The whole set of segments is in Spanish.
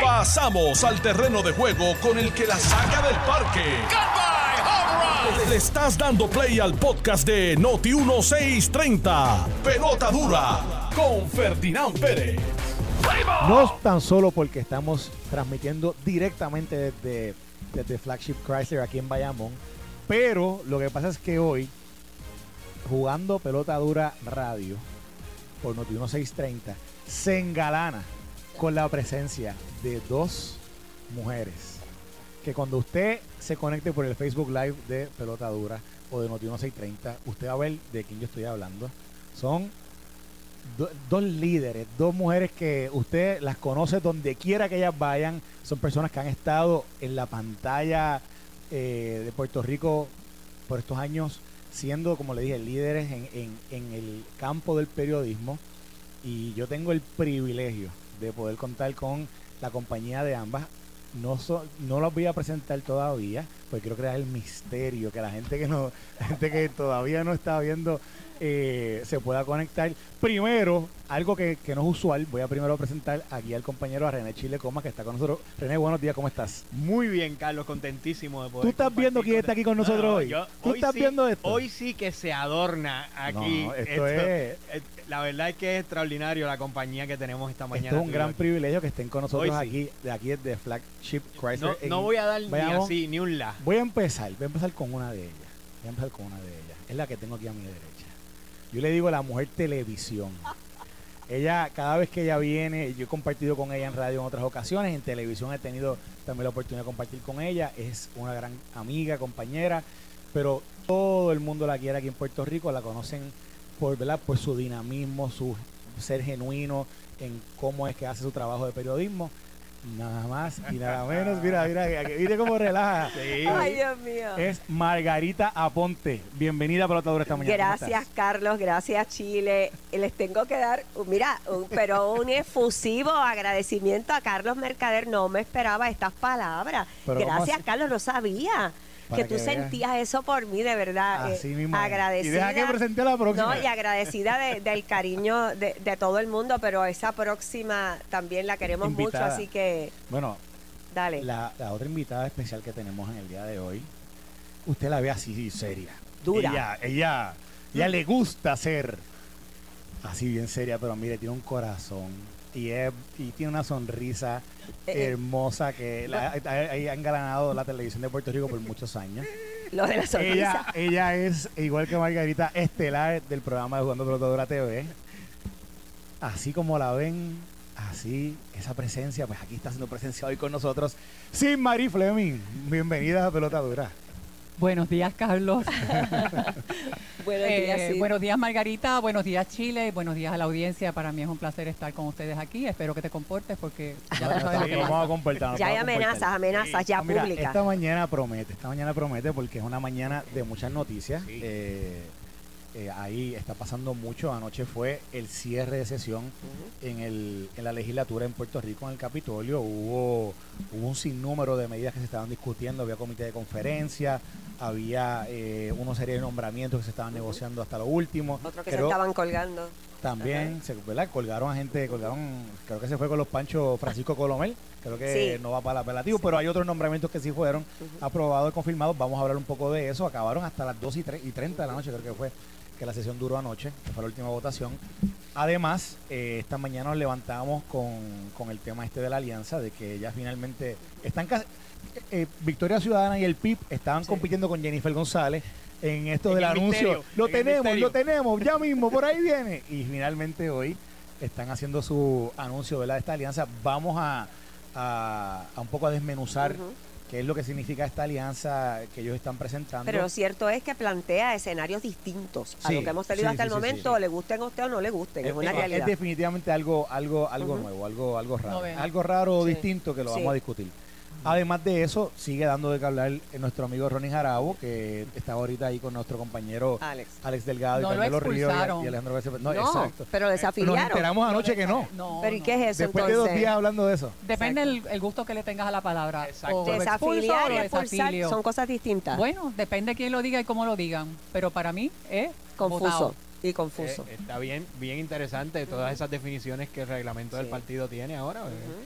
Pasamos al terreno de juego con el que la saca del parque. Le estás dando play al podcast de Noti 1630. Pelota dura con Ferdinand Pérez. No tan solo porque estamos transmitiendo directamente desde, desde Flagship Chrysler aquí en Bayamón, pero lo que pasa es que hoy, jugando pelota dura radio por Noti 1630, se engalana con la presencia de dos mujeres. Que cuando usted se conecte por el Facebook Live de Pelota Dura o de Noti 1630, usted va a ver de quién yo estoy hablando. Son do- dos líderes, dos mujeres que usted las conoce donde quiera que ellas vayan. Son personas que han estado en la pantalla eh, de Puerto Rico por estos años, siendo, como le dije, líderes en, en- en el campo del periodismo. Y yo tengo el privilegio de poder contar con la compañía de ambas. No, no las voy a presentar todavía, porque quiero crear el misterio, que la gente que no, gente que todavía no está viendo eh, se pueda conectar. Primero, algo que, que no es usual, voy a primero presentar aquí al compañero a René Chile Coma, que está con nosotros. René, buenos días, ¿cómo estás? Muy bien, Carlos, contentísimo de poder. ¿Tú estás viendo quién está aquí con nosotros hoy? yo- ¿Tú hoy estás sí- viendo esto? Hoy sí que se adorna aquí. No, esto es- La verdad es que es extraordinario la compañía que tenemos esta mañana. Esto es un gran aquí. privilegio que estén con nosotros Hoy sí. aquí, de aquí de Flagship Chrysler. No, en voy a dar ni así, ni un la. Voy a empezar, voy a empezar con una de ellas. Voy a empezar con una de ellas. Es la que tengo aquí a mi derecha. Yo le digo la mujer televisión. Ella, cada vez que ella viene, yo he compartido con ella en radio en otras ocasiones, en televisión he tenido también la oportunidad de compartir con ella. Es una gran amiga, compañera, pero todo el mundo la quiere aquí en Puerto Rico, la conocen por, por su dinamismo, su ser genuino en cómo es que hace su trabajo de periodismo. Nada más y nada menos. Mira, mira, mira cómo relaja. Sí. Ay, Dios mío. Es Margarita Aponte. Bienvenida a Pelotadura esta mañana. ¿Cómo Gracias? Carlos. Gracias, Chile. Les tengo que dar, uh, mira, un- pero un efusivo agradecimiento a Carlos Mercader. No me esperaba estas palabras. Pero ¿cómo Gracias? Carlos. No sabía Que tú que veas. sentías eso por mí, de verdad. Eh, Así mismo. Agradecida. Y deja que presente a la próxima. No, y agradecida de- del cariño de, de todo el mundo, pero esa próxima también la queremos Invitada. mucho, así que Bueno, dale. la, la otra invitada especial que tenemos en el día de hoy, usted la ve así seria. Dura. Ella, ella, ella le gusta ser así bien seria, pero mire, tiene un corazón. Y, es, y tiene una sonrisa Eh, eh. hermosa que la, ha, engalanado la televisión de Puerto Rico por muchos años. Lo de la sonrisa. Ella, ella es, igual que Margarita, estelar del programa de Jugando Pelotadura TV. Así como la ven, así, esa presencia, pues aquí está haciendo presencia hoy con nosotros. Sin Marie Fleming. Bienvenida a Pelotadura. Buenos días, Carlos. Buenos Eh, días, sí. Buenos días, Margarita. Buenos días, Chile. Buenos días a la audiencia. Para mí es un placer estar con ustedes aquí. Espero que te comportes porque ya sabes lo que vamos a comportarnos. ya hay amenazas, amenazas ya Ah, mira, públicas. Esta mañana promete, esta mañana promete porque es una mañana de muchas noticias. Eh, eh, ahí está pasando mucho. Anoche fue el cierre de sesión en, el, en la legislatura en Puerto Rico, en el Capitolio. Hubo, hubo un sinnúmero de medidas que se estaban discutiendo. Había comité de conferencia, había eh, una serie de nombramientos que se estaban negociando hasta lo último. Otros que Creo- se estaban colgando. también, se, ¿verdad? Colgaron a gente, colgaron, creo que se fue con los panchos Francisco Colomel, creo que Sí. no va para el apelativo, pero hay otros nombramientos que sí fueron aprobados y confirmados. Vamos a hablar un poco de eso. Acabaron hasta las 2 y, tre- y 30 de la noche, creo que fue que la sesión duró anoche, que fue la última votación. Además, eh, esta mañana nos levantamos con, con el tema este de la alianza, de que ya finalmente están casi- eh, Victoria Ciudadana y el PIB estaban compitiendo con Jennifer González en esto En del el anuncio. misterio, lo tenemos, lo tenemos, ya mismo, por ahí viene. Y finalmente hoy están haciendo su anuncio ¿verdad? de esta alianza. Vamos a, a, a un poco a desmenuzar. Qué es lo que significa esta alianza que ellos están presentando. Pero lo cierto es que plantea escenarios distintos a Sí, lo que hemos tenido sí, hasta sí, el sí, momento, sí. le gusten a usted o no le gusten, es, es, una es- realidad. es definitivamente algo, algo, algo Ujú. nuevo, algo, algo raro. Algo raro o Sí. distinto que lo Sí. vamos a discutir. Además de eso, sigue dando de qué hablar eh, nuestro amigo Ronnie Jarabo, que está ahorita ahí con nuestro compañero Alex. Alex Delgado y No lo Carmelo Ríos y, y Alejandro García. No, No, exacto. pero Nos desafiliaron. enteramos anoche que no. No, pero ¿y no. qué es eso Después de dos entonces? días hablando de eso. Depende el, el gusto que le tengas a la palabra. Exacto. Desafiliar o y expulsar son cosas distintas. Bueno, depende quién lo diga y cómo lo digan. Pero para mí es Confuso. votado. Y confuso. Eh, está bien, bien interesante todas esas definiciones que el reglamento del partido tiene ahora.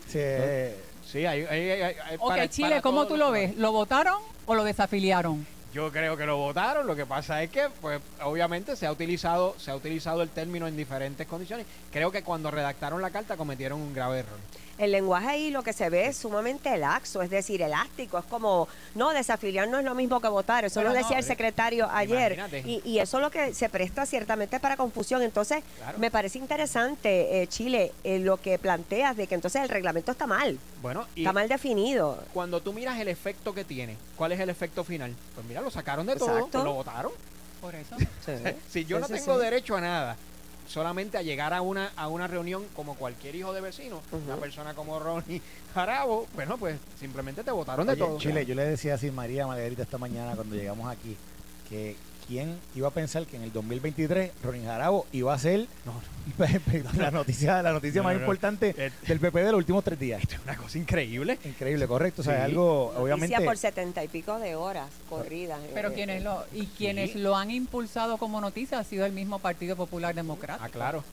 Sí, eh, Sí, hay, hay- hay- para- Chile, para ¿cómo tú lo ves? ¿Lo votaron o lo desafiliaron? Yo creo que lo votaron. Lo que pasa es que, pues, obviamente se ha utilizado, se ha utilizado el término en diferentes condiciones. Creo que cuando redactaron la carta cometieron un grave error. El lenguaje ahí lo que se ve es sumamente laxo, es decir, elástico. Es como, no, desafiliar no es lo mismo que votar. Eso Pero lo no, decía el eh, secretario ayer. Y, y eso es lo que se presta ciertamente para confusión. Entonces, Claro. me parece interesante, eh, Chile, eh, lo que planteas de que entonces el reglamento está mal, Bueno, y está mal definido. cuando tú miras el efecto que tiene, ¿cuál es el efecto final? Pues mira, lo sacaron de todo, Exacto. pues lo votaron. Por eso. Si yo Sí, no sí, tengo sí. derecho a nada, solamente a llegar a una a una reunión como cualquier hijo de vecino, una persona como Ronnie Jarabo, bueno, pues simplemente te votaron de Oye, todo. Chile, yo le decía así María Margarita esta mañana cuando llegamos aquí que quién iba a pensar que en el 2023 Ronnie Jarabo iba a ser No, la noticia, la noticia No, más importante Eh, del PP de los últimos tres días. es una cosa increíble. Increíble, correcto. O sea, algo, Noticia obviamente. por setenta y pico de horas corridas. Pero Eh, quienes lo y quienes Sí. lo han impulsado como noticia ha sido el mismo Partido Popular Democrático. Ah, claro,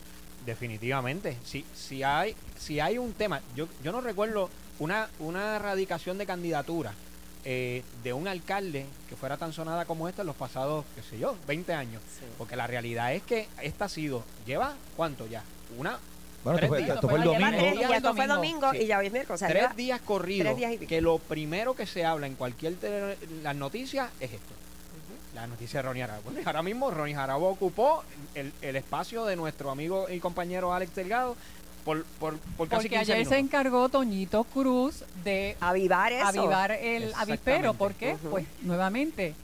definitivamente. Si, si hay si hay un tema, yo, yo no recuerdo una, una radicación de candidatura eh, de un alcalde que fuera tan sonada como esta en los pasados, qué sé yo, 20 años. Sí. Porque la realidad es que esta ha sido, lleva cuánto ya, una Bueno, esto tres fue, días. esto fue el domingo. tres, Lleva y el esto fue domingo. Sí. y ya hoy es miércoles. O sea, tres días corridos días que lo primero que se habla en cualquier tele- las noticias es esto. La noticia de Ronnie Jarabo. Bueno, ahora mismo Ronnie Jarabo ocupó el, el espacio de nuestro amigo y compañero Alex Delgado por, por, por casi Porque 15 ayer se encargó Toñito Cruz de avivar eso. avivar el avispero. ¿Por qué? Pues nuevamente,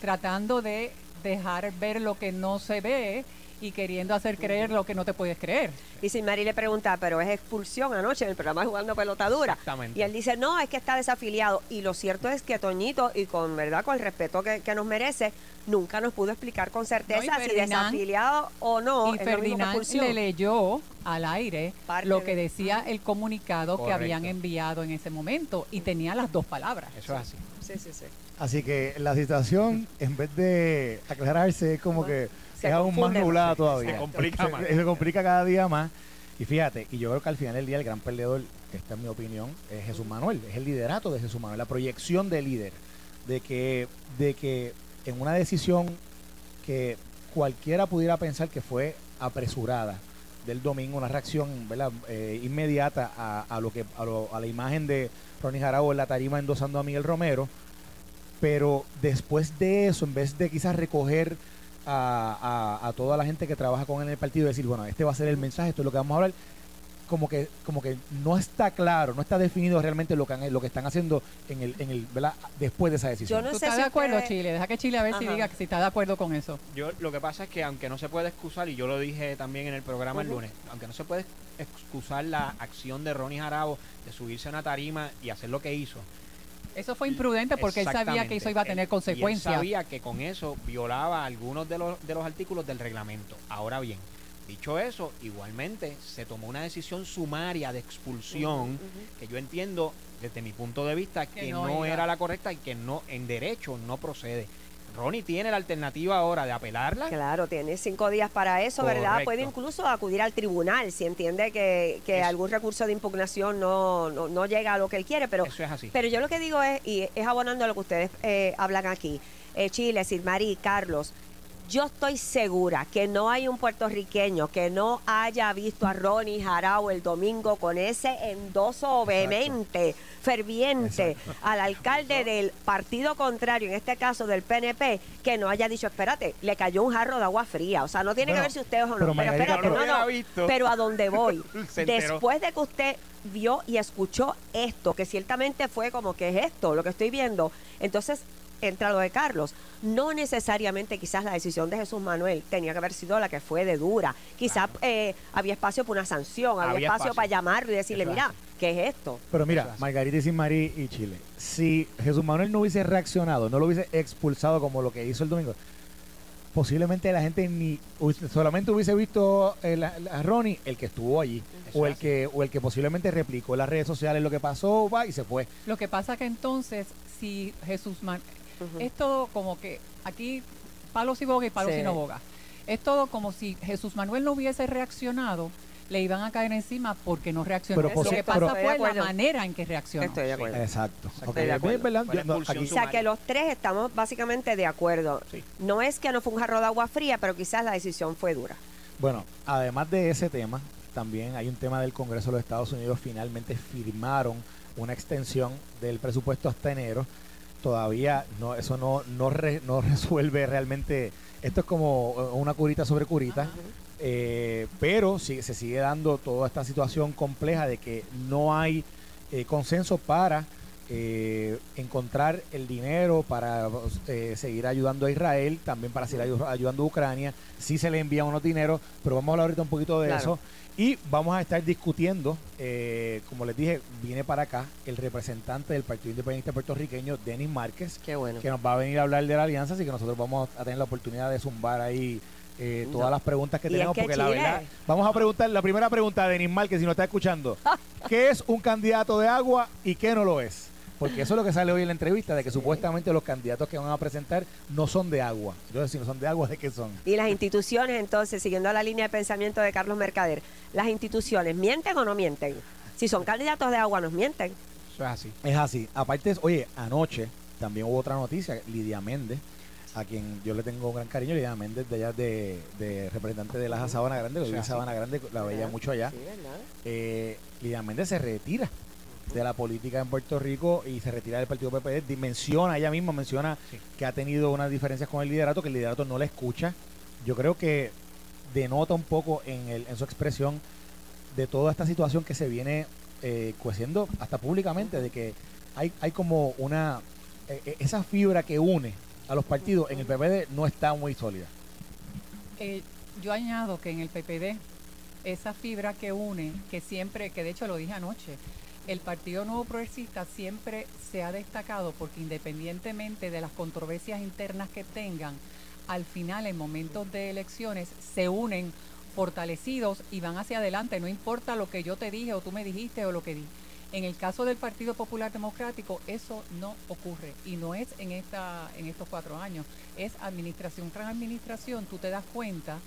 tratando de dejar ver lo que no se ve y queriendo hacer creer lo que no te puedes creer. Y si Mari le pregunta, pero es expulsión anoche en el programa Jugando Pelotadura. Exactamente. Y él dice, no, es que está desafiliado. Y lo cierto es que Toñito, y con verdad, con el respeto que, que nos merece, nunca nos pudo explicar con certeza No, si desafiliado o no. y es lo mismo que Ferdinand le leyó al aire Parte lo que decía el comunicado que habían enviado en ese momento y tenía las dos palabras. Eso es así. Sí, sí, sí. Así que la situación, en vez de aclararse, es como que Se es aún más nublada todavía. Se complica Se- más. Se, complica cada día más. Y fíjate, y yo creo que al final del día el gran perdedor, esta es mi opinión, es Jesús Manuel, es el liderato de Jesús Manuel, la proyección de líder, de que, de que en una decisión que cualquiera pudiera pensar que fue apresurada del domingo, una reacción ¿verdad? Eh, inmediata a, a lo que a, lo- a la imagen de Ronnie Jarabo en la tarima endosando a Miguel Romero, pero después de eso, en vez de quizás recoger a, a- a toda la gente que trabaja con él en el partido y decir, bueno, este va a ser el mensaje, esto es lo que vamos a hablar, como que, como que no está claro, no está definido realmente lo que, han- lo que están haciendo en el, en el, ¿verdad? después de esa decisión. Yo no ¿Tú sé estás si de acuerdo, Chile? Deja que Chile a ver si diga si está de acuerdo con eso. Yo lo que pasa es que aunque no se puede excusar, y yo lo dije también en el programa el lunes, aunque no se puede excusar la acción de Ronnie Jarabo de subirse a una tarima y hacer lo que hizo. Eso fue imprudente porque él sabía que eso iba a tener Él- y consecuencias. Él sabía que con eso violaba algunos de los, de los artículos del reglamento. Ahora bien, dicho eso, igualmente se tomó una decisión sumaria de expulsión que yo entiendo desde mi punto de vista que, Que no, no era la correcta y que no en derecho no procede. Ronnie tiene la alternativa ahora de apelarla. Claro, tiene cinco días para eso, ¿verdad? Puede incluso acudir al tribunal si entiende que, que algún recurso de impugnación no, no, no llega a lo que él quiere, pero Eso es así. Pero yo lo que digo es, y es abonando a lo que ustedes eh, hablan aquí, eh, Chile, Silmarí, Carlos, yo estoy segura que no hay un puertorriqueño que no haya visto a Ronnie Jarao el domingo con ese endoso vehemente, ferviente al alcalde del partido contrario, en este caso del PNP, que no haya dicho, espérate, le cayó un jarro de agua fría. O sea, no tiene Bueno, que ver si ustedes o no. pero espérate, no no, visto. Pero a dónde voy. Después de que usted vio y escuchó esto, que ciertamente fue como que es esto, lo que estoy viendo, entonces entra lo de Carlos. No necesariamente quizás la decisión de Jesús Manuel tenía que haber sido la que fue de dura. Quizás eh, había espacio para una sanción, había, Había espacio, espacio. para llamarlo y decirle, mira. ¿qué es esto? Pero mira. Margarita y Sin Marí y Chile, si Jesús Manuel no hubiese reaccionado, no lo hubiese expulsado como lo que hizo el domingo, posiblemente la gente ni solamente hubiese visto el- a Ronnie, el que estuvo allí, Eso o el que o el que posiblemente replicó en las redes sociales lo que pasó, va y se fue. Lo que pasa que entonces, si Jesús Man- Es todo como que aquí palos y boga y palos Sí. y no boga. Es todo como si Jesús Manuel no hubiese reaccionado, le iban a caer encima porque no reaccionó. Pero, Lo que pasa fue la manera en que reaccionó. Estoy de acuerdo. Exacto. Exacto. Ok, Estoy de acuerdo. es verdad, Fue la yo no, expulsión aquí- O sea que los tres estamos básicamente de acuerdo. Sí. No es que no fue un jarro de agua fría, pero quizás la decisión fue dura. Bueno, además de ese tema, también hay un tema del Congreso de los Estados Unidos. Finalmente firmaron una extensión del presupuesto hasta enero. Todavía no, eso no, no, re- no resuelve realmente. Esto es como eh, una curita sobre curita. eh, pero sí, se sigue dando toda esta situación compleja de que no hay eh, consenso para eh, encontrar el dinero para eh, seguir ayudando a Israel, también para seguir ayu- ayudando a Ucrania. Sí se le envían unos dineros, pero vamos a hablar ahorita un poquito de Claro. eso. Y vamos a estar discutiendo, eh, como les dije, viene para acá el representante del Partido Independiente puertorriqueño, Denis Márquez, Qué bueno. que nos va a venir a hablar de la alianza, así que nosotros vamos a tener la oportunidad de zumbar ahí eh, todas las preguntas que tenemos, que porque la verdad, vamos a preguntar, la primera pregunta a Denis Márquez, si nos está escuchando, ¿qué es un candidato de agua y qué no lo es? Porque eso es lo que sale hoy en la entrevista, de que supuestamente los candidatos que van a presentar no son de agua. Entonces, si no son de agua, ¿de qué son? Y las instituciones, entonces, siguiendo la línea de pensamiento de Carlos Mercader, las instituciones, ¿mienten o no mienten? Si son candidatos de agua, nos mienten. Eso es así. Es así. Aparte, oye, anoche también hubo otra noticia, Lidia Méndez, a quien yo le tengo un gran cariño, Lidia Méndez, de allá de, de representante de la Sabana Grande, que en así. Sabana Grande, la veía mucho allá. Sí, ¿verdad? Eh, Lidia Méndez se retira de la política en Puerto Rico y se retira del partido PPD. Menciona, ella misma menciona Sí. que ha tenido unas diferencias con el liderato, que el liderato no la escucha. Yo creo que denota un poco en, el, en su expresión de toda esta situación que se viene eh, cueciendo hasta públicamente, de que hay, hay como una... eh, eh, esa fibra que une a los partidos en el PPD no está muy sólida. Eh, yo añado que en el PPD, esa fibra que une, que siempre, que de hecho lo dije anoche, el Partido Nuevo Progresista siempre se ha destacado porque independientemente de las controversias internas que tengan, al final en momentos de elecciones se unen fortalecidos y van hacia adelante, no importa lo que yo te dije o tú me dijiste o lo que di. En el caso del Partido Popular Democrático, eso no ocurre y no es en, esta, en estos cuatro años, es administración tras administración. Tú te das cuenta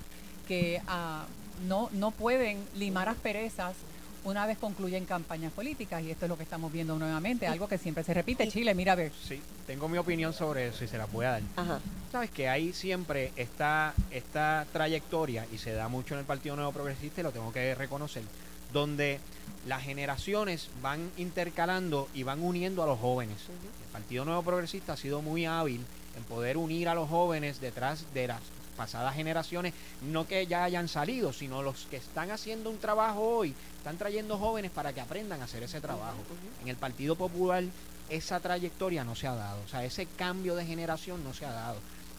que ah, no, no pueden limar asperezas una vez concluyen campañas políticas y esto es lo que estamos viendo nuevamente, algo que siempre se repite. Chile, mira a ver. Sí, tengo mi opinión sobre eso y se las voy a dar. Ajá. Sabes que hay siempre esta, esta trayectoria, y se da mucho en el Partido Nuevo Progresista, y lo tengo que reconocer, donde las generaciones van intercalando y van uniendo a los jóvenes. El Partido Nuevo Progresista ha sido muy hábil en poder unir a los jóvenes detrás de las pasadas generaciones, no que ya hayan salido, sino los que están haciendo un trabajo hoy, están trayendo jóvenes para que aprendan a hacer ese trabajo. En el Partido Popular esa trayectoria no se ha dado, o sea, ese cambio de generación no se ha dado.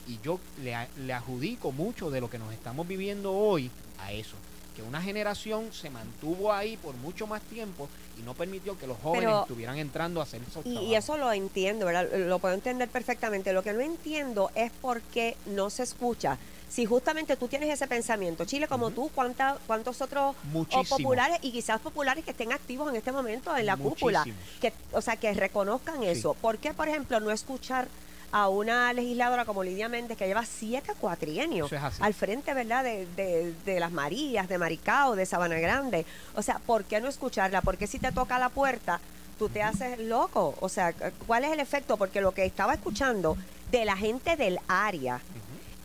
Y yo le, adjudico mucho de lo que nos estamos viviendo hoy a eso, que una generación se mantuvo ahí por mucho más tiempo y no permitió que los jóvenes Pero- estuvieran entrando a hacer esos Y, y eso lo entiendo, ¿verdad? Lo puedo entender perfectamente. Lo que no entiendo es por qué no se escucha. Si justamente tú tienes ese pensamiento, Chile como tú, ¿cuánta, ¿cuántos otros o Muchísimos. populares y quizás populares que estén activos en este momento en la cúpula? Que, o sea, que reconozcan eso. ¿Por qué, por ejemplo, no escuchar a una legisladora como Lidia Méndez que lleva siete cuatrienios es al frente, ¿verdad? De, de- de las Marías, de Maricao, de Sabana Grande. O sea, ¿por qué no escucharla? Porque si te toca la puerta, tú te haces loco. O sea, ¿cuál es el efecto? Porque lo que estaba escuchando de la gente del área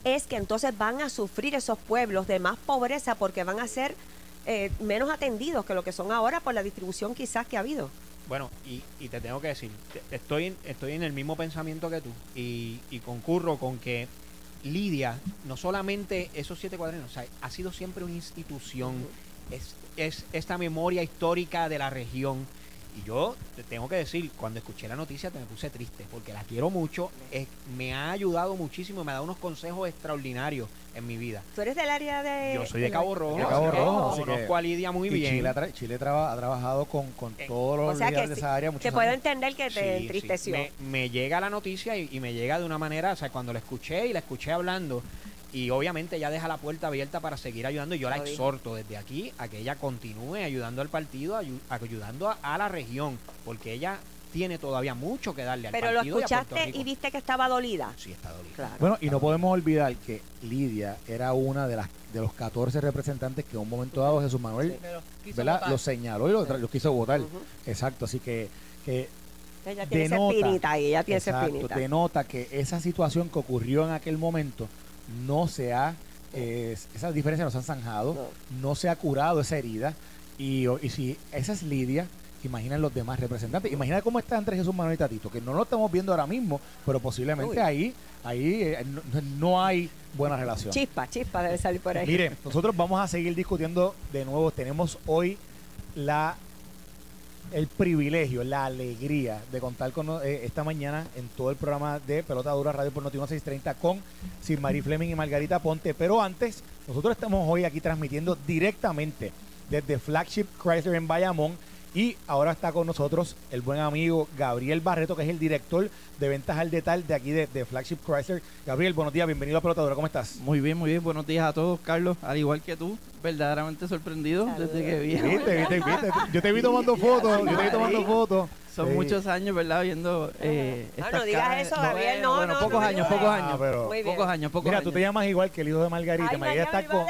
es que entonces van a sufrir esos pueblos de más pobreza porque van a ser eh, menos atendidos que lo que son ahora por la distribución quizás que ha habido. Bueno, y, y te tengo que decir, te- estoy, en- estoy en el mismo pensamiento que tú y, y concurro con que Lidia, no solamente esos siete cuadrinos, o sea, ha sido siempre una institución, es, es esta memoria histórica de la región. Y yo te tengo que decir, cuando escuché la noticia te me puse triste, porque la quiero mucho, es- me ha ayudado muchísimo, me ha dado unos consejos extraordinarios en mi vida. Tú eres del área de... Yo soy de Cabo Rojo, De Cabo Rojo, así que- conozco a Lidia muy Y bien. Chile, ha tra- Chile traba- ha trabajado con, con Eh, todos los O sea líderes que de sí, esa área. te puedo años. entender que te Sí, sí. entristeció. Me, me llega la noticia y, y me llega de una manera, o sea, cuando la escuché y la escuché hablando, y obviamente ella deja la puerta abierta para seguir ayudando, y yo la Lo dije. exhorto desde aquí a que ella continúe ayudando al partido, ayu- ayudando a, a la región, porque ella tiene todavía mucho que darle al Pero lo partido y a Puerto escuchaste y viste que estaba dolida. Sí, está dolido. Claro. Bueno, y no podemos olvidar que Lidia era una de las de los 14 representantes que en un momento dado Jesús Manuel votar. lo señaló y lo, Sí. lo quiso votar. Exacto, así que, que Ella tiene esa denota, espinita ahí, ella tiene esa exacto, espinita. denota que esa situación que ocurrió en aquel momento no se ha, eh, esas diferencias no se han zanjado, no. se ha curado esa herida. Y, y si esa es Lidia, imaginen los demás representantes. Imagina cómo está entre Jesús Manuel y Tatito, que no lo estamos viendo ahora mismo, pero posiblemente Uy. ahí, ahí eh, no, no hay buena relación. Chispa, chispa debe salir por ahí. Mire, nosotros vamos a seguir discutiendo de nuevo. Tenemos hoy la el privilegio, la alegría de contar con eh, esta mañana en todo el programa de Pelota Dura Radio por Noti 630 con Sir Marie Fleming y Margarita Ponte. Pero antes, nosotros estamos hoy aquí transmitiendo directamente desde Flagship Chrysler en Bayamón. Y ahora está con nosotros el buen amigo Gabriel Barreto, que es el director de ventas al detalle de aquí de, de Flagship Chrysler. Gabriel, buenos días, bienvenido a Pelota Dura, ¿cómo estás? Muy bien, muy bien. Buenos días a todos, Carlos. Al igual que tú, verdaderamente sorprendido Saludos. desde que vi. ¿Viste, viste, viste? Yo te vi tomando fotos, yo te vi tomando fotos. Son Sí. muchos años, ¿verdad? Viendo eh, No, estas no digas caras. eso, Gabriel, no, bueno, no, pocos no me años, ayudes. pocos Ah, años. pero- Muy bien. Pocos años, pocos Mira, años. tú te llamas igual que el hijo de Margarita. Ay, Margarita María, está con...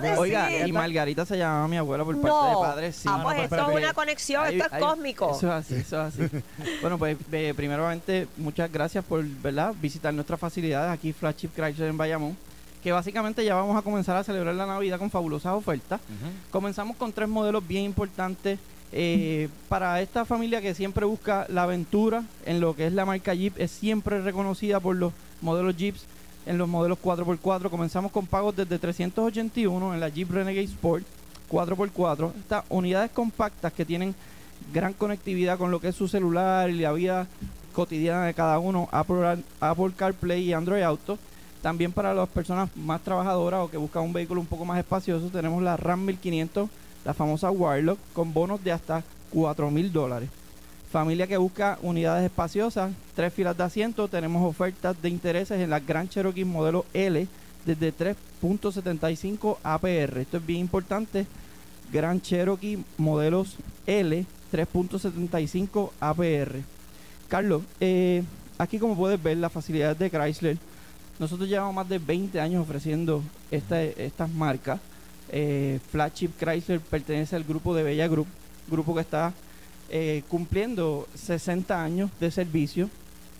decir. Oiga, y Margarita se llamaba mi abuela por parte No. de padre, sí. Ah, no, pues pero esto es una conexión, esto es cósmico. Eso es así, eso es así. bueno, pues eh, primeramente, muchas gracias por ¿verdad? visitar nuestras facilidades aquí, Flagship Chrysler en Bayamón, que básicamente ya vamos a comenzar a celebrar la Navidad con fabulosas ofertas. Comenzamos con tres modelos bien importantes eh, para esta familia que siempre busca la aventura en lo que es la marca Jeep, es siempre reconocida por los modelos Jeeps en los modelos 4x4. Comenzamos con pagos desde 381 en la Jeep Renegade Sport 4x4. Estas unidades compactas que tienen gran conectividad con lo que es su celular y la vida cotidiana de cada uno, Apple, CarPlay y Android Auto. También para las personas más trabajadoras o que buscan un vehículo un poco más espacioso, tenemos la RAM 1500, la famosa Wirelock, con bonos de hasta 4 mil dólares. Familia que busca unidades espaciosas, tres filas de asiento, tenemos ofertas de intereses en la Grand Cherokee modelo L desde 3.75 APR. Esto es bien importante. Grand Cherokee modelos L 3.75 APR. Carlos, eh, aquí como puedes ver las facilidades de Chrysler, nosotros llevamos más de 20 años ofreciendo esta- estas marcas. Eh, Flagship Chrysler pertenece al grupo de Bella Group, grupo que está eh, cumpliendo 60 años de servicio.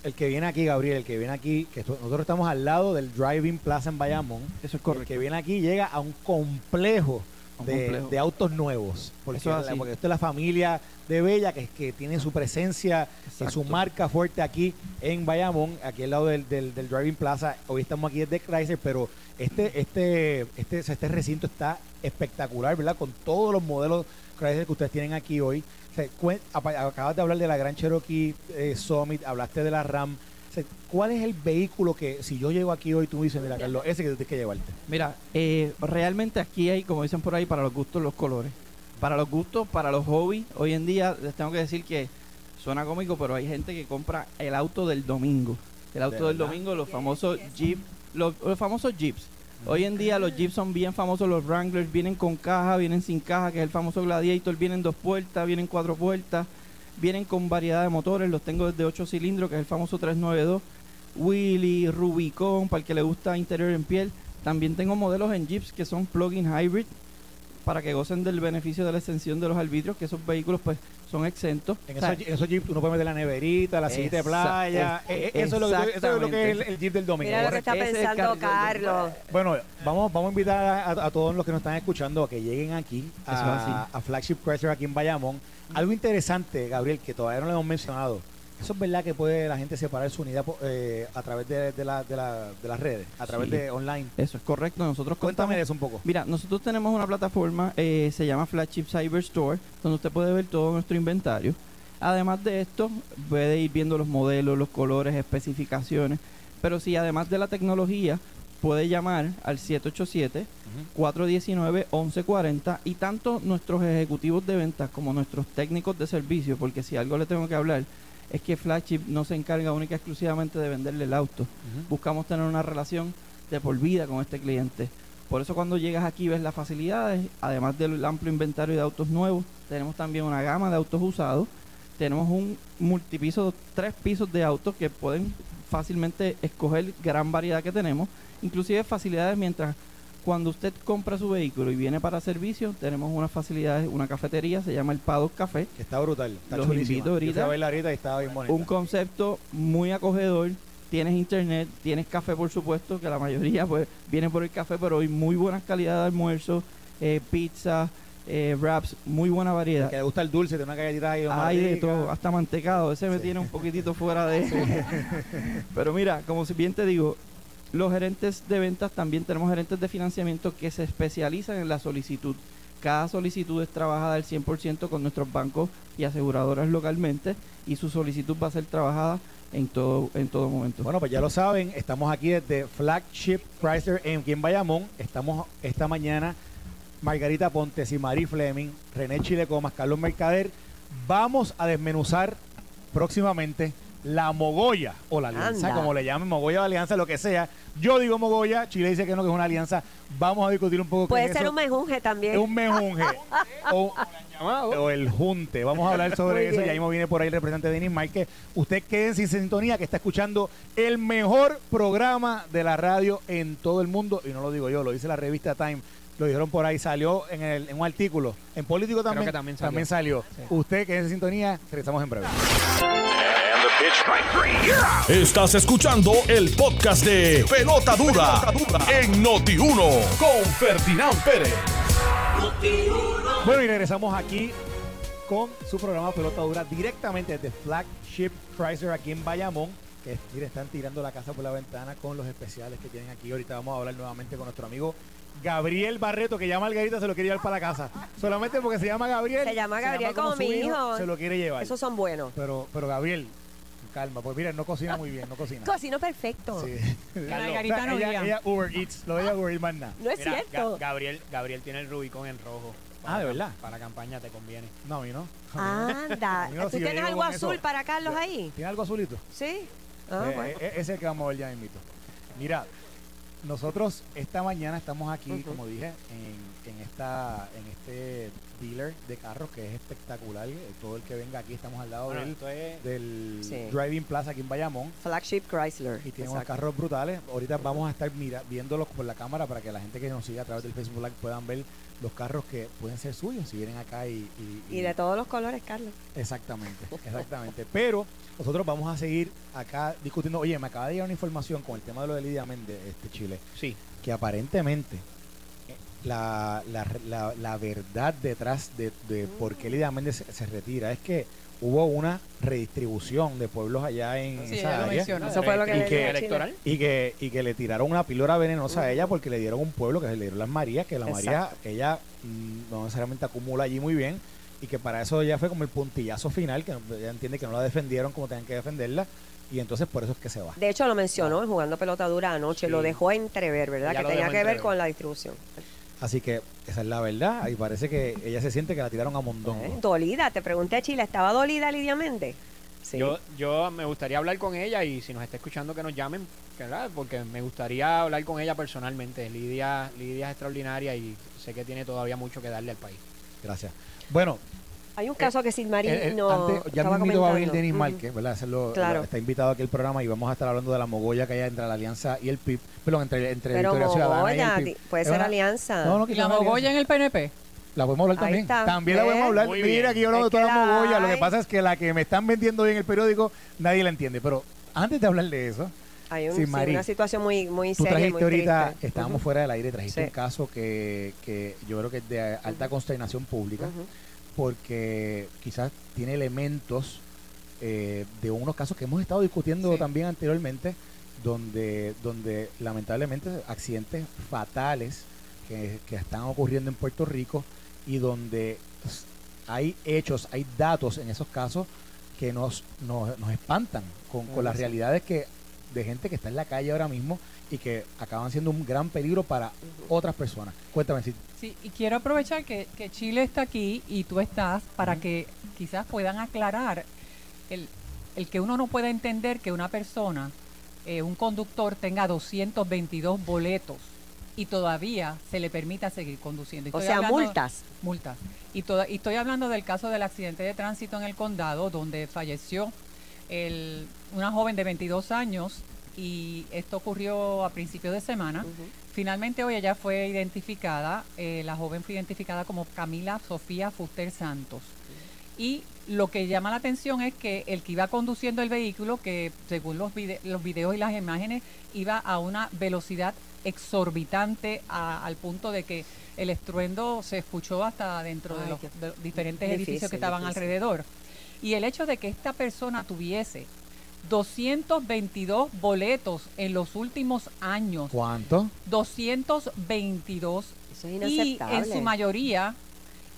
El que viene aquí, Gabriel, el que viene aquí, que nosotros estamos al lado del Driving Plaza en Bayamón. Eso es El correcto. que viene aquí llega a un complejo, de, autos nuevos. Porque, Eso es la- porque esto es la familia de Bella que, que tiene su presencia y su marca fuerte aquí en Bayamón, aquí al lado del, del, del Driving Plaza. Hoy estamos aquí desde Chrysler, pero este, este, este, este recinto está espectacular, ¿verdad? Con todos los modelos Chrysler que ustedes tienen aquí hoy. Acabas de hablar de la Gran Cherokee eh, Summit, hablaste de la RAM. O sea, ¿Cuál es el vehículo que, si yo llego aquí hoy, tú me dices, mira, Carlos, ese que tú tienes que llevarte? Mira, eh, realmente aquí hay, como dicen por ahí, para los gustos los colores. Para los gustos, para los hobbies. Hoy en día les tengo que decir que suena cómico, pero hay gente que compra el auto del domingo. El auto ¿De del verdad? domingo, los famosos Jeep, los, los famosos Jeeps. Hoy en día los Jeeps son bien famosos, los Wranglers vienen con caja, vienen sin caja, que es el famoso Gladiator, vienen dos puertas, vienen cuatro puertas, vienen con variedad de motores, los tengo desde 8 cilindros, que es el famoso 392, Willy, Rubicon, para el que le gusta interior en piel. También tengo modelos en Jeeps que son plug-in hybrid, para que gocen del beneficio de la extensión de los arbitrios, que esos vehículos pues son exentos. En O sea, esos, en esos jeeps uno puede meter la neverita, la sillita de playa. es- Eh, eh, eso, es lo que, eso es lo que es el, jeep del domingo. Mira lo que está pensando Carlos. Bueno, vamos, vamos a invitar a, a todos los que nos están escuchando a que lleguen aquí a Flagship Chrysler aquí en Bayamón. Algo interesante, Gabriel, que todavía no le hemos mencionado. Eso es verdad que puede la gente separar su unidad eh, a través de, de la- de la- de las redes, a través Sí. de online. Eso es correcto. Nosotros Cuéntame contamos de eso un poco. Mira, nosotros tenemos una plataforma, eh, se llama Flagship Cyber Store, donde usted puede ver todo nuestro inventario. Además de esto, puede ir viendo los modelos, los colores, especificaciones. Pero si además de la tecnología, puede llamar al 787-419-1140 y tanto nuestros ejecutivos de ventas como nuestros técnicos de servicio, porque si algo le tengo que hablar, es que Flagship no se encarga única y exclusivamente de venderle el auto. Buscamos tener una relación de por vida con este cliente. Por eso cuando llegas aquí ves las facilidades, además del amplio inventario de autos nuevos, tenemos también una gama de autos usados, tenemos un multipiso, tres pisos de autos que pueden fácilmente escoger gran variedad que tenemos, inclusive facilidades mientras cuando usted compra su vehículo y viene para servicio, tenemos unas facilidades, una cafetería, se llama el Paddock Café, Que está brutal. Está Los invito ahorita. Yo fui a verla ahorita y estaba bien bonita. un concepto muy acogedor. Tienes internet, tienes café, por supuesto, que la mayoría pues viene por el café, pero hay muy buenas calidades de almuerzo, eh, pizza, eh, wraps, muy buena variedad. que le gusta el dulce, tiene una galletita ahí. Hay de todo, hasta mantecado. Ese me tiene un poquitito fuera de eso. Pero mira, como bien te digo, los gerentes de ventas también tenemos gerentes de financiamiento que se especializan en la solicitud. Cada solicitud es trabajada al 100% con nuestros bancos y aseguradoras localmente y su solicitud va a ser trabajada en todo en todo momento. Bueno, pues ya lo saben, estamos aquí desde Flagship Chrysler en aquí en Bayamón. Estamos esta mañana Margarita Pontes y Mari Fleming, René Chile Comas, Carlos Mercader. Vamos a desmenuzar próximamente la Mogoya o la alianza, Anda. como le llamen, Mogoya o alianza, lo que sea. Yo digo Mogoya, Chile dice que no, que es una alianza. Vamos a discutir un poco qué Puede es ser eso. un mejunje también. Es un mejunje. o, o el junte. Vamos a hablar sobre eso. bien. Ya mismo viene por ahí el representante Denis Márquez. Usted quédense sin sintonía que está escuchando el mejor programa de la radio en todo el mundo. Y no lo digo yo, lo dice la revista Time. Lo dijeron por ahí, salió en, el- en un artículo. En Político también, que también salió. salió. Usted quédense sin sintonía. Regresamos en breve. Estás escuchando el podcast de Pelota Dura, en Noti1 con Ferdinand Pérez. Bueno, y regresamos aquí con su programa Pelota Dura directamente desde Flagship Chrysler aquí en Bayamón. Que están tirando la casa por la ventana con los especiales que tienen aquí. Ahorita vamos a hablar nuevamente con nuestro amigo Gabriel Barreto, que ya Margarita se lo quiere llevar para la casa. Solamente porque se llama Gabriel. Se llama Gabriel como mi hijo. Se lo quiere llevar. Esos son buenos. Pero, pero Gabriel, calma, pues mira, no cocina muy bien, no cocina. Cocino perfecto. Sí. Margarita O sea, no ella, guía. ella Uber Eats, lo de ella Uber Eats más nada. No es Mira, cierto. Ga- Gabriel, Gabriel tiene el Rubicón en rojo. Ah, ¿de verdad? Para campaña te conviene. No, a mí no. Anda. Mira, ¿Tú si yo tienes llego algo con eso. azul para Carlos ahí? ¿Tiene algo azulito? Sí. Ah, Eh, bueno. eh, ese es el que vamos a ver ya mismito. Mira, nosotros esta mañana estamos aquí, Ujú. como dije, en, en esta en este dealer de carros que es espectacular. Eh, Todo el que venga aquí estamos al lado Bueno, del, esto es- del Sí. Driving Plaza aquí en Bayamón. Flagship Chrysler. Y tiene unos carros brutales. Ahorita vamos a estar mira, viéndolos por la cámara para que la gente que nos siga a través del Facebook Live puedan ver los carros que pueden ser suyos si vienen acá y, y- Y de todos los colores, Carlos. Exactamente, exactamente. Pero nosotros vamos a seguir acá discutiendo. Oye, me acaba de llegar una información con el tema de lo de Lidia Méndez, este Chile, Sí. que aparentemente la, la, la- la verdad detrás de, de por qué Lidia Méndez se, se retira es que hubo una redistribución de pueblos allá en Sí, esa área mencionó. Eso fue lo que Y le que- electoral. y que, y que le tiraron una píldora venenosa a ella porque le dieron un pueblo que se le dieron las Marías, que la María, Exacto. que ella mm, no necesariamente acumula allí muy bien, y que para eso ya fue como el puntillazo final, que ella entiende que no la defendieron como tenían que defenderla, y entonces por eso es que se va. De hecho, lo mencionó en jugando pelota dura anoche. Sí. Lo dejó entrever, ¿verdad? Ella que tenía que ver con la distribución. Así que esa es la verdad, y parece que ella se siente que la tiraron a mondongo. Eh, Dolida, te pregunté, Chile, ¿estaba dolida Lidia Méndez? Sí. Yo, yo me gustaría hablar con ella y si nos está escuchando que nos llamen, ¿verdad? Porque me gustaría hablar con ella personalmente. Lidia, Lidia es extraordinaria y sé que tiene todavía mucho que darle al país. Gracias. Bueno, Hay un caso que Silmarí Eh, eh, no antes, ya estaba va a venir comentando. Denis. Márquez, ¿verdad? Lo- Claro. lo- está invitado aquí al programa y vamos a estar hablando de la mogolla que hay entre la Alianza y el PIB. Perdón, entre, entre Pero Victoria Ciudadana y Mogolla, el PIB. puede ser una- alianza. No, no, que ¿Y sea la Mogoya en el PNP? La podemos hablar también. También la podemos hablar. Muy Mira, aquí yo hablando de toda la la mogolla. Lo que pasa es que la que me están vendiendo hoy en el periódico, nadie la entiende. Pero antes de hablar de eso, Hay un- Sí, sí, Mari, una situación muy, muy tú seria, trajiste muy ahorita, triste. estábamos fuera del aire, trajiste Sí. un caso que, que yo creo que es de alta consternación pública. Porque quizás tiene elementos eh, de unos casos que hemos estado discutiendo Sí. también anteriormente, donde, donde lamentablemente accidentes fatales que, que están ocurriendo en Puerto Rico y donde hay hechos, hay datos en esos casos que nos, nos, nos espantan con, con las realidades que de gente que está en la calle ahora mismo y que acaban siendo un gran peligro para otras personas. Cuéntame si Sí, y quiero aprovechar que, que Chile está aquí y tú estás para que quizás puedan aclarar el, el que uno no pueda entender que una persona, eh, un conductor, tenga 222 boletos y todavía se le permita seguir conduciendo. O sea, hablando- multas. multas. Y, toda- y estoy hablando del caso del accidente de tránsito en el condado, donde falleció el- una joven de 22 años y esto ocurrió a principios de semana. Finalmente hoy ella fue identificada, eh, la joven fue identificada como Camila Sofía Fuster Santos. Y lo que llama la atención es que el que iba conduciendo el vehículo, que según los, vide- los videos y las imágenes, iba a una velocidad exorbitante a- al punto de que el estruendo se escuchó hasta dentro de los, qué de los diferentes difícil, edificios que estaban difícil. alrededor. Y el hecho de que esta persona tuviese 222 boletos en los últimos años, ¿Cuánto? 222 Eso es y inaceptable. en su mayoría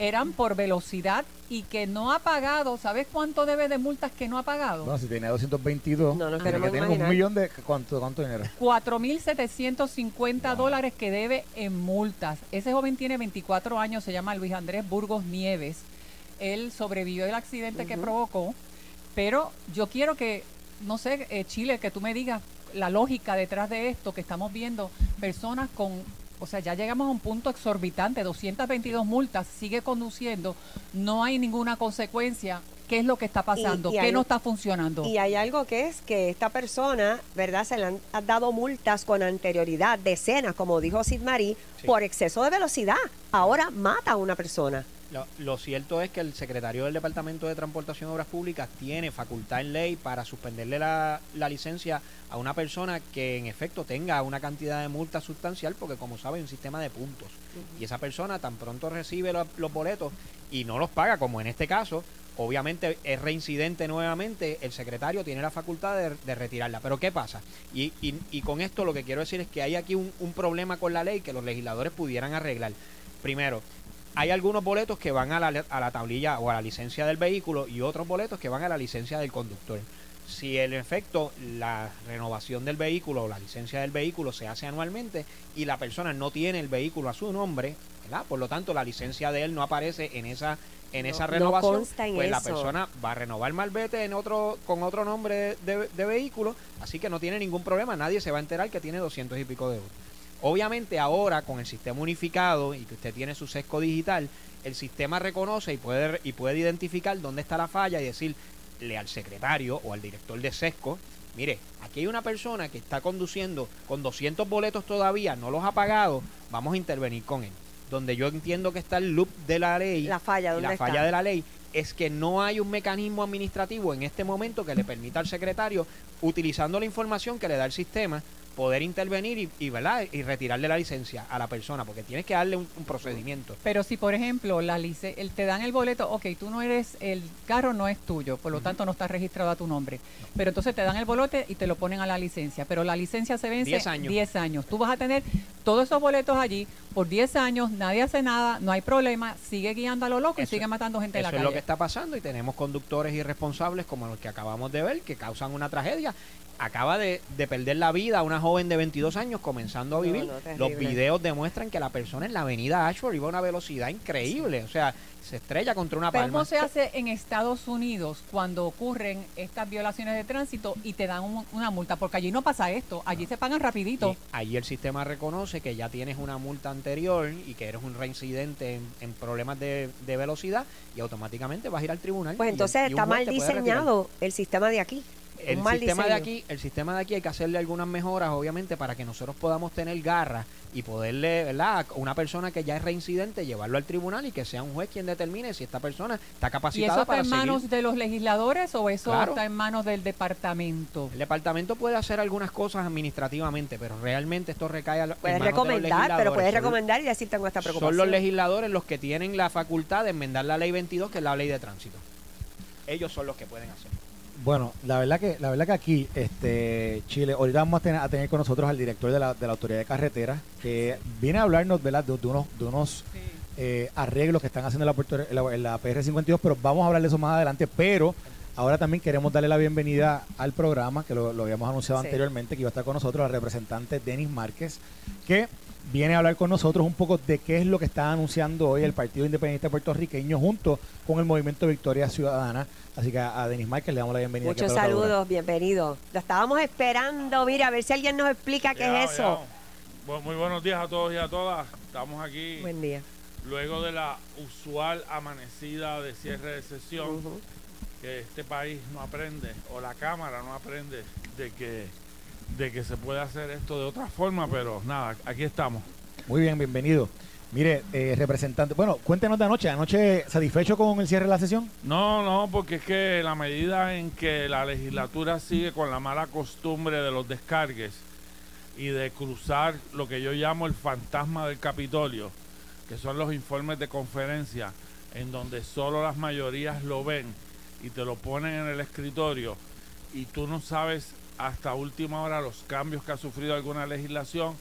eran por velocidad y que no ha pagado, ¿sabes cuánto debe de multas que no ha pagado? Bueno, si tiene 222, No nos tiene que tener un millón de... ¿Cuánto, cuánto dinero? 4.750 dólares que debe en multas. Ese joven tiene 24 años, se llama Luis Andrés Burgos Nieves. Él sobrevivió del accidente que provocó, pero yo quiero que, no sé, eh, Chile, que tú me digas la lógica detrás de esto, que estamos viendo personas con, o sea, ya llegamos a un punto exorbitante, 222 multas, sigue conduciendo, no hay ninguna consecuencia. ¿Qué es lo que está pasando? y ¿Qué hay no está funcionando? Y hay algo que es que esta persona, ¿verdad? Se le han han dado multas con anterioridad, decenas, como dijo Sid Marie, Sí. por exceso de velocidad. Ahora mata a una persona. Lo, lo cierto es que el secretario del Departamento de Transportación y Obras Públicas tiene facultad en ley para suspenderle la, la licencia a una persona que en efecto tenga una cantidad de multa sustancial, porque como sabe hay un sistema de puntos. Y esa persona tan pronto recibe lo- los boletos y no los paga, como en este caso, obviamente es reincidente nuevamente, el secretario tiene la facultad de, de retirarla. Pero ¿qué pasa? Y, y- y con esto lo que quiero decir es que hay aquí un, un problema con la ley que los legisladores pudieran arreglar. Primero, hay algunos boletos que van a la, a la tablilla o a la licencia del vehículo y otros boletos que van a la licencia del conductor. Si en efecto la renovación del vehículo o la licencia del vehículo se hace anualmente y la persona no tiene el vehículo a su nombre, ¿verdad? Por lo tanto, la licencia de él no aparece en esa en No- esa no renovación, consta en pues la persona va a renovar malvete en otro con otro nombre de, de vehículo, así que no tiene ningún problema, nadie se va a enterar que tiene 200 y pico de euros. Obviamente ahora con el sistema unificado y que usted tiene su sesco digital, el sistema reconoce y puede, y puede identificar dónde está la falla y decirle al secretario o al director de sesco, mire, aquí hay una persona que está conduciendo con 200 boletos todavía, no los ha pagado, vamos a intervenir con él. Donde yo entiendo que está el loop de la ley, La falla, y ¿dónde la está? falla de la ley es que no hay un mecanismo administrativo en este momento que le permita al secretario, utilizando la información que le da el sistema, poder intervenir y, y, ¿verdad? y retirarle la licencia a la persona, porque tienes que darle un, un procedimiento. Pero si, por ejemplo, la lice el, te dan el boleto, ok, tú no eres, el carro no es tuyo, por lo tanto no está registrado a tu nombre. Pero entonces te dan el boleto y te lo ponen a la licencia. Pero la licencia se vence 10 años. 10 años. Tú vas a tener todos esos boletos allí por 10 años, nadie hace nada, no hay problema, sigue guiando a lo loco y Eso- sigue matando gente en Eso la es calle. lo que está pasando y tenemos conductores irresponsables como los que acabamos de ver, que causan una tragedia. Acaba de, de perder la vida una joven de 22 años comenzando a vivir. no. Los videos demuestran que la persona en la avenida Ashford iba a una velocidad increíble. O sea, se estrella contra una palma. ¿cómo se hace en Estados Unidos cuando ocurren estas violaciones de tránsito y te dan un- una multa? Porque allí no pasa esto, allí se pagan rapidito. Y allí el sistema reconoce que ya tienes una multa anterior y que eres un reincidente en, en problemas de, de velocidad y automáticamente vas a ir al tribunal. Pues entonces y está mal diseñado el sistema de aquí. El sistema de aquí, el sistema de aquí hay que hacerle algunas mejoras, obviamente, para que nosotros podamos tener garras y poderle, ¿verdad? A una persona que ya es reincidente, llevarlo al tribunal y que sea un juez quien determine si esta persona está ¿Y capacitada eso está para en seguir. manos de los legisladores o eso Claro. está en manos del departamento? El departamento puede hacer algunas cosas administrativamente, pero realmente esto recae a, Puedes en manos de los recomendar, pero puedes recomendar y decir tengo esta preocupación. Son los legisladores los que tienen la facultad de enmendar la ley 22, que es la ley de tránsito. Ellos son los que pueden hacer. Bueno, la verdad que la verdad que aquí, este Chile, ahorita vamos a tener, a tener con nosotros al director de la, de la Autoridad de Carreteras, que viene a hablarnos ¿verdad? De, de unos, de unos eh, arreglos que están haciendo en la, la, la PR52, pero vamos a hablar de eso más adelante. Pero ahora también queremos darle la bienvenida al programa, que lo, lo habíamos anunciado Sí. anteriormente, que iba a estar con nosotros la representante Denis Márquez, que viene a hablar con nosotros un poco de qué es lo que está anunciando hoy el Partido Independiente Puertorriqueño junto con el Movimiento Victoria Ciudadana. Así que a, a Denis Márquez le damos la bienvenida. Muchos saludos, bienvenidos. Lo estábamos esperando, mira, a ver si alguien nos explica qué es eso. Bu- muy buenos días a todos y a todas. Estamos aquí Buen día. luego de la usual amanecida de cierre de sesión, que este país no aprende, o la Cámara no aprende de que, de que se puede hacer esto de otra forma, pero nada, aquí estamos. Muy bien, bienvenido. Mire, eh, representante, bueno, cuéntenos de anoche. ¿Anoche satisfecho con el cierre de la sesión? No, no, porque es que la medida en que la legislatura sigue con la mala costumbre de los descargues y de cruzar lo que yo llamo el fantasma del Capitolio, que son los informes de conferencia, en donde solo las mayorías lo ven y te lo ponen en el escritorio y tú no sabes hasta última hora los cambios que ha sufrido alguna legislación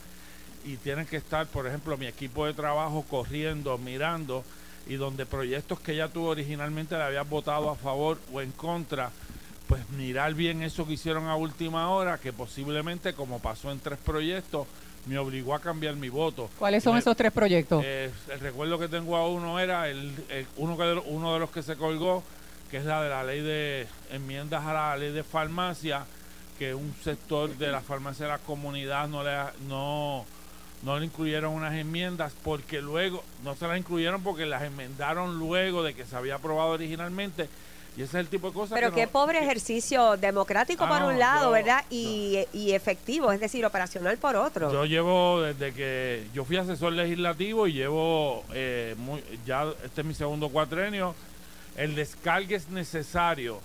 y tienes que estar, por ejemplo, mi equipo de trabajo corriendo, mirando y donde proyectos que ya tú originalmente le habías votado a favor o en contra, pues mirar bien eso que hicieron a última hora, que posiblemente, como pasó en tres proyectos, me obligó a cambiar mi voto. ¿Cuáles son Me- esos tres proyectos? eh, el recuerdo que tengo a uno era el, el- uno, que uno de los que se colgó, que es la de la ley de enmiendas a la ley de farmacia, que un sector de la farmacia de la comunidad no le no no le incluyeron unas enmiendas porque luego no se las incluyeron porque las enmendaron luego de que se había aprobado originalmente y ese es el tipo de cosas Pero que qué no- pobre que- ejercicio democrático Ah, por no, un lado, ¿verdad? Y, y efectivo, es decir, operacional por otro. Yo llevo desde que yo fui asesor legislativo y llevo eh, muy- ya este es mi segundo cuatrenio. El descargue es necesario,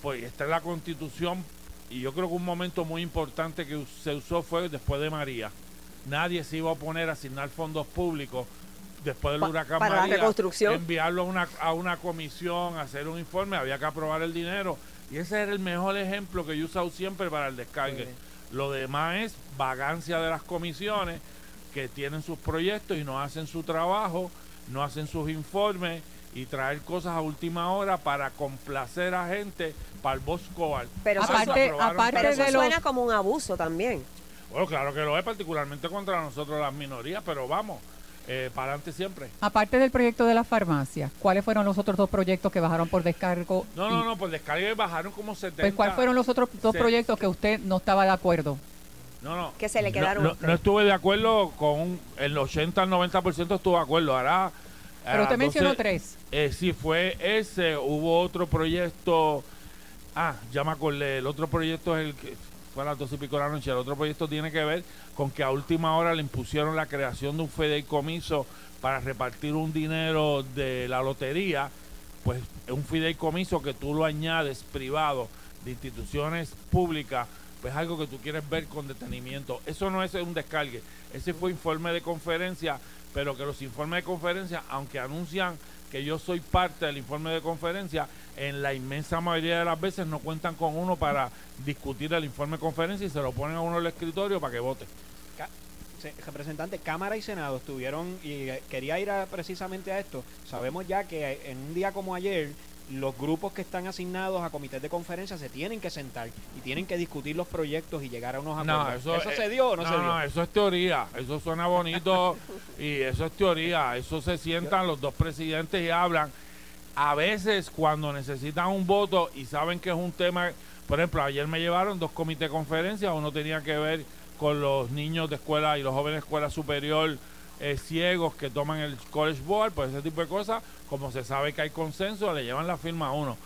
pues está en la Constitución y yo creo que un momento muy importante que se usó fue después de María. Nadie se iba a oponer a asignar fondos públicos después del Pa- huracán para la María, reconstrucción. enviarlo a una, a una comisión, hacer un informe, había que aprobar el dinero. Y ese era el mejor ejemplo que yo he usado siempre para el descargue. Lo demás es vagancia de las comisiones que tienen sus proyectos y no hacen su trabajo, no hacen sus informes y traer cosas a última hora para complacer a gente para el Bosco Pero eso Aparte- aparte pero eso de los- suena como un abuso también. Bueno, claro que lo es, particularmente contra nosotros las minorías, pero vamos, eh, para adelante siempre. Aparte del proyecto de la farmacia, ¿cuáles fueron los otros dos proyectos que bajaron por descargo? No, Y, no, no, pues descargue bajaron como 70. Pues, ¿Cuáles fueron los otros dos Se- proyectos que usted no estaba de acuerdo? No, no. Que se le No, quedaron No, usted. no estuve de acuerdo con un- el 80 al 90% estuve de acuerdo. Ahora. Pero ah, usted mencionó 12 tres. Eh, sí, fue ese. Hubo otro proyecto. Ah, ya me acordé. El otro proyecto es el que fue a las dos y pico de la noche. El otro proyecto tiene que ver con que a última hora le impusieron la creación de un fideicomiso para repartir un dinero de la lotería. Pues es un fideicomiso que tú lo añades privado de instituciones públicas. Pues algo que tú quieres ver con detenimiento. Eso no es un descargue. Ese fue informe de conferencia, pero que los informes de conferencia, aunque anuncian que yo soy parte del informe de conferencia, en la inmensa mayoría de las veces no cuentan con uno para discutir el informe de conferencia y se lo ponen a uno en el escritorio para que vote. Representante, Cámara y Senado estuvieron, y eh, quería ir a- precisamente a esto. Sabemos ya que en un día como ayer, los grupos que están asignados a comités de conferencia se tienen que sentar y tienen que discutir los proyectos y llegar a unos acuerdos. ¿Eso, eh, se dio o no, no, se dio? no, eso es teoría. Eso suena bonito y eso es teoría. Eso se sientan los dos presidentes y hablan. A veces cuando necesitan un voto y saben que es un tema, por ejemplo, ayer me llevaron dos comités de conferencia, uno tenía que ver con los niños de escuela y los jóvenes de escuela superior eh, ciegos que toman el College Board, pues ese tipo de cosas, como se sabe que hay consenso, le llevan la firma a uno.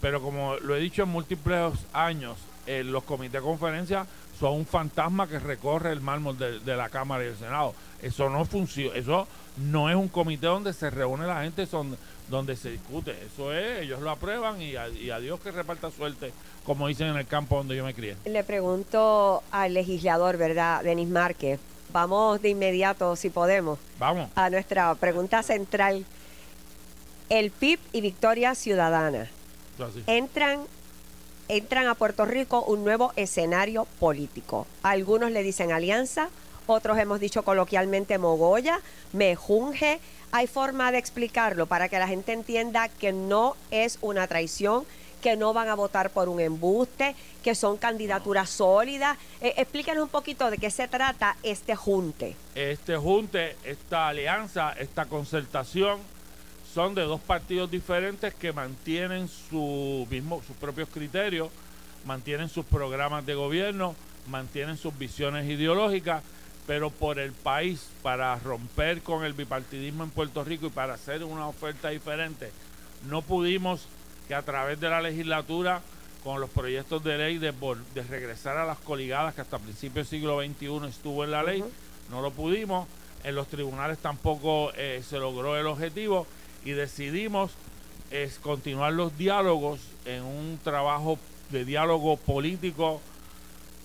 Pero como lo he dicho en múltiples años, eh, los comités de conferencia son un fantasma que recorre el mármol de, de la Cámara y el Senado. Eso no funciona, eso no es un comité donde se reúne la gente, son donde se discute. Eso es, ellos lo aprueban y a, y Dios que reparta suerte, como dicen en el campo donde yo me crié. Le pregunto al legislador, ¿verdad? Denis Márquez. Vamos de inmediato, si podemos, Vamos. a nuestra pregunta central. El PIB y Victoria Ciudadana así. entran, entran a Puerto Rico un nuevo escenario político. Algunos le dicen alianza, otros hemos dicho coloquialmente mogolla, mejunje. Hay forma de explicarlo para que la gente entienda que no es una traición, que no van a votar por un embuste, que son candidaturas sólidas. Eh, explíquenos un poquito de qué se trata este junte. este junte, esta alianza, esta concertación, son de dos partidos diferentes que mantienen su mismo, sus propios criterios, mantienen sus programas de gobierno, mantienen sus visiones ideológicas, pero por el país, para romper con el bipartidismo en Puerto Rico y para hacer una oferta diferente, no pudimos que a través de la legislatura, con los proyectos de ley de, de regresar a las coligadas que hasta principios del siglo XXI estuvo en la ley, no lo pudimos, en los tribunales tampoco eh, se logró el objetivo y decidimos es continuar los diálogos en un trabajo de diálogo político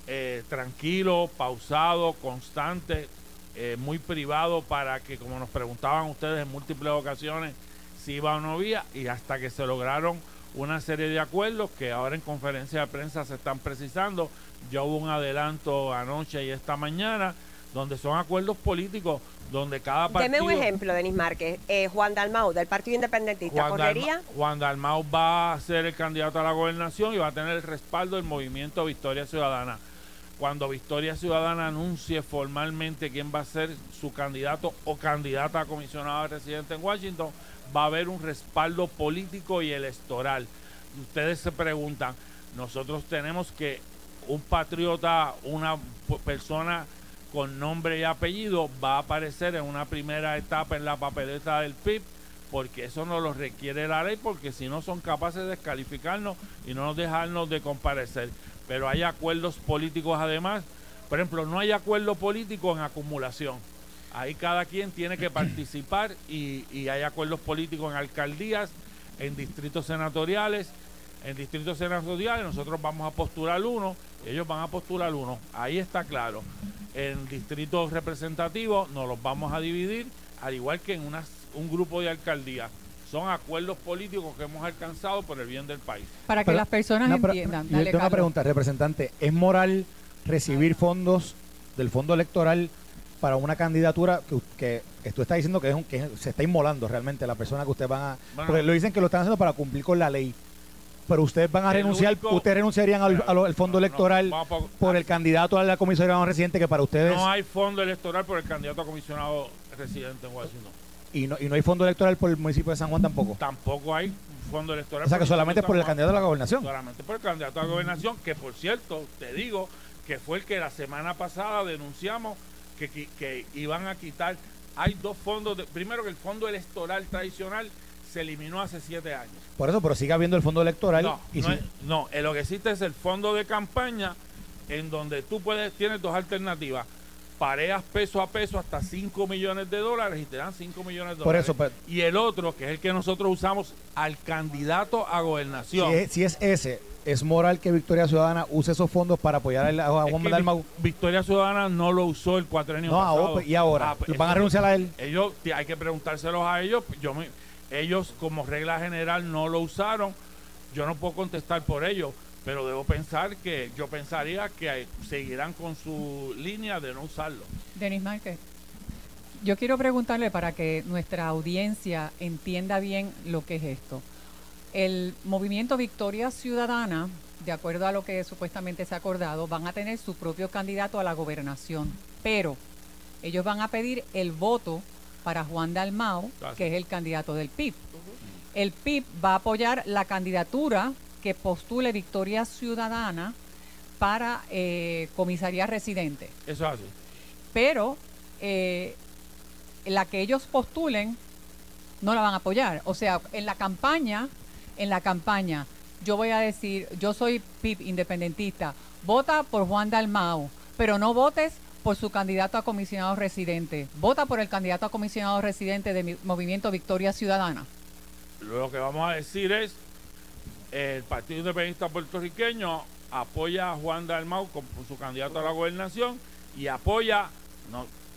eh, tranquilo, pausado, constante, eh, muy privado para que, como nos preguntaban ustedes en múltiples ocasiones, si iba o no iba, y hasta que se lograron una serie de acuerdos que ahora en conferencia de prensa se están precisando. Ya hubo un adelanto anoche y esta mañana, donde son acuerdos políticos, donde cada partido... Deme un ejemplo, Denis Márquez. Eh, Juan Dalmau, del Partido Independentista, Juan ¿correría? Juan Dalmau va a ser el candidato a la gobernación y va a tener el respaldo del movimiento Victoria Ciudadana cuando Victoria Ciudadana anuncie formalmente quién va a ser su candidato o candidata a comisionado residente en Washington, va a haber un respaldo político y electoral. Ustedes se preguntan, nosotros tenemos que un patriota, una persona con nombre y apellido va a aparecer en una primera etapa en la papeleta del PIB, porque eso no lo requiere la ley, porque si no son capaces de descalificarnos y no dejarnos de comparecer pero hay acuerdos políticos además. Por ejemplo, no hay acuerdo político en acumulación. Ahí cada quien tiene que participar y, hay acuerdos políticos en alcaldías, en distritos senatoriales. En distritos senatoriales nosotros vamos a postular uno, ellos van a postular uno. Ahí está claro. En distritos representativos nos los vamos a dividir, al igual que en un grupo de alcaldías son acuerdos políticos que hemos alcanzado por el bien del país. Para que las personas entiendan. yo tengo una pregunta, representante. ¿Es moral recibir fondos del fondo electoral para una candidatura que, que, tú estás diciendo que, es un, que se está inmolando realmente la persona que ustedes van a... porque lo dicen que lo están haciendo para cumplir con la ley. Pero ustedes van a renunciar, ustedes renunciarían al, fondo electoral por el candidato a la comisionado residente que para ustedes... No hay fondo electoral por el candidato a comisionado residente en Washington. Y no, y no hay fondo electoral por el municipio de San Juan tampoco. Tampoco hay fondo electoral. O sea que solamente por el candidato a la gobernación. Solamente por el candidato a la gobernación, que por cierto, te digo, que fue el que la semana pasada denunciamos que, que, iban a quitar. Hay dos fondos. primero que el fondo electoral tradicional se eliminó hace siete años. Por eso, pero sigue habiendo el fondo electoral. No, no, lo que existe es el fondo de campaña en donde tú puedes, tienes dos alternativas pareas peso a peso hasta 5 millones de dólares y te dan 5 millones de dólares. Por eso, y el otro, que es el que nosotros usamos al candidato a gobernación. Si es, ese, ¿es moral que Victoria Ciudadana use esos fondos para apoyar a, Juan Manuel Victoria Ciudadana no lo usó el cuatrenio no, pasado. ¿Y ahora? Ah, pues, ¿Van a renunciar a él? Ellos, hay que preguntárselos a ellos. Yo ellos, como regla general, no lo usaron. Yo no puedo contestar por ellos pero debo pensar que yo pensaría que seguirán con su línea de no usarlo. Denis Márquez, yo quiero preguntarle para que nuestra audiencia entienda bien lo que es esto. El movimiento Victoria Ciudadana, de acuerdo a lo que supuestamente se ha acordado, van a tener su propio candidato a la gobernación, pero ellos van a pedir el voto para Juan Dalmau, que es el candidato del PIB. El PIB va a apoyar la candidatura que postule Victoria Ciudadana para eh, comisaría residente. Eso es así. Pero eh, la que ellos postulen no la van a apoyar. O sea, en la campaña, en la campaña, yo voy a decir, yo soy PIP independentista, vota por Juan Dalmau, pero no votes por su candidato a comisionado residente. Vota por el candidato a comisionado residente de Movimiento Victoria Ciudadana. Lo que vamos a decir es el Partido Independentista Puertorriqueño apoya a Juan Dalmau como su candidato a la gobernación y apoya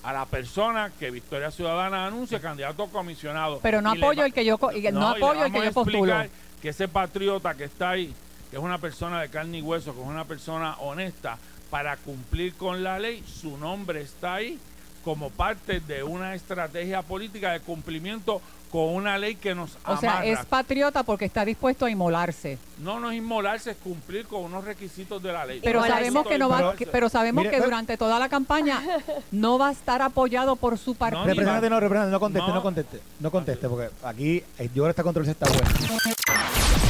a la persona que Victoria Ciudadana anuncia candidato a comisionado. Pero no apoyo el que yo no, apoyo el que yo postulo. Que ese patriota que está ahí, que es una persona de carne y hueso, que es una persona honesta, para cumplir con la ley, su nombre está ahí como parte de una estrategia política de cumplimiento con una ley que nos O sea, es patriota porque está dispuesto a inmolarse. No, no es inmolarse, es cumplir con unos requisitos de la ley. Pero sabemos que no va, pero sabemos que durante toda la campaña no va a estar apoyado por su partido. No, representante, no, representante, no conteste, no, conteste, no conteste, porque aquí eh, yo esta controversia está buena.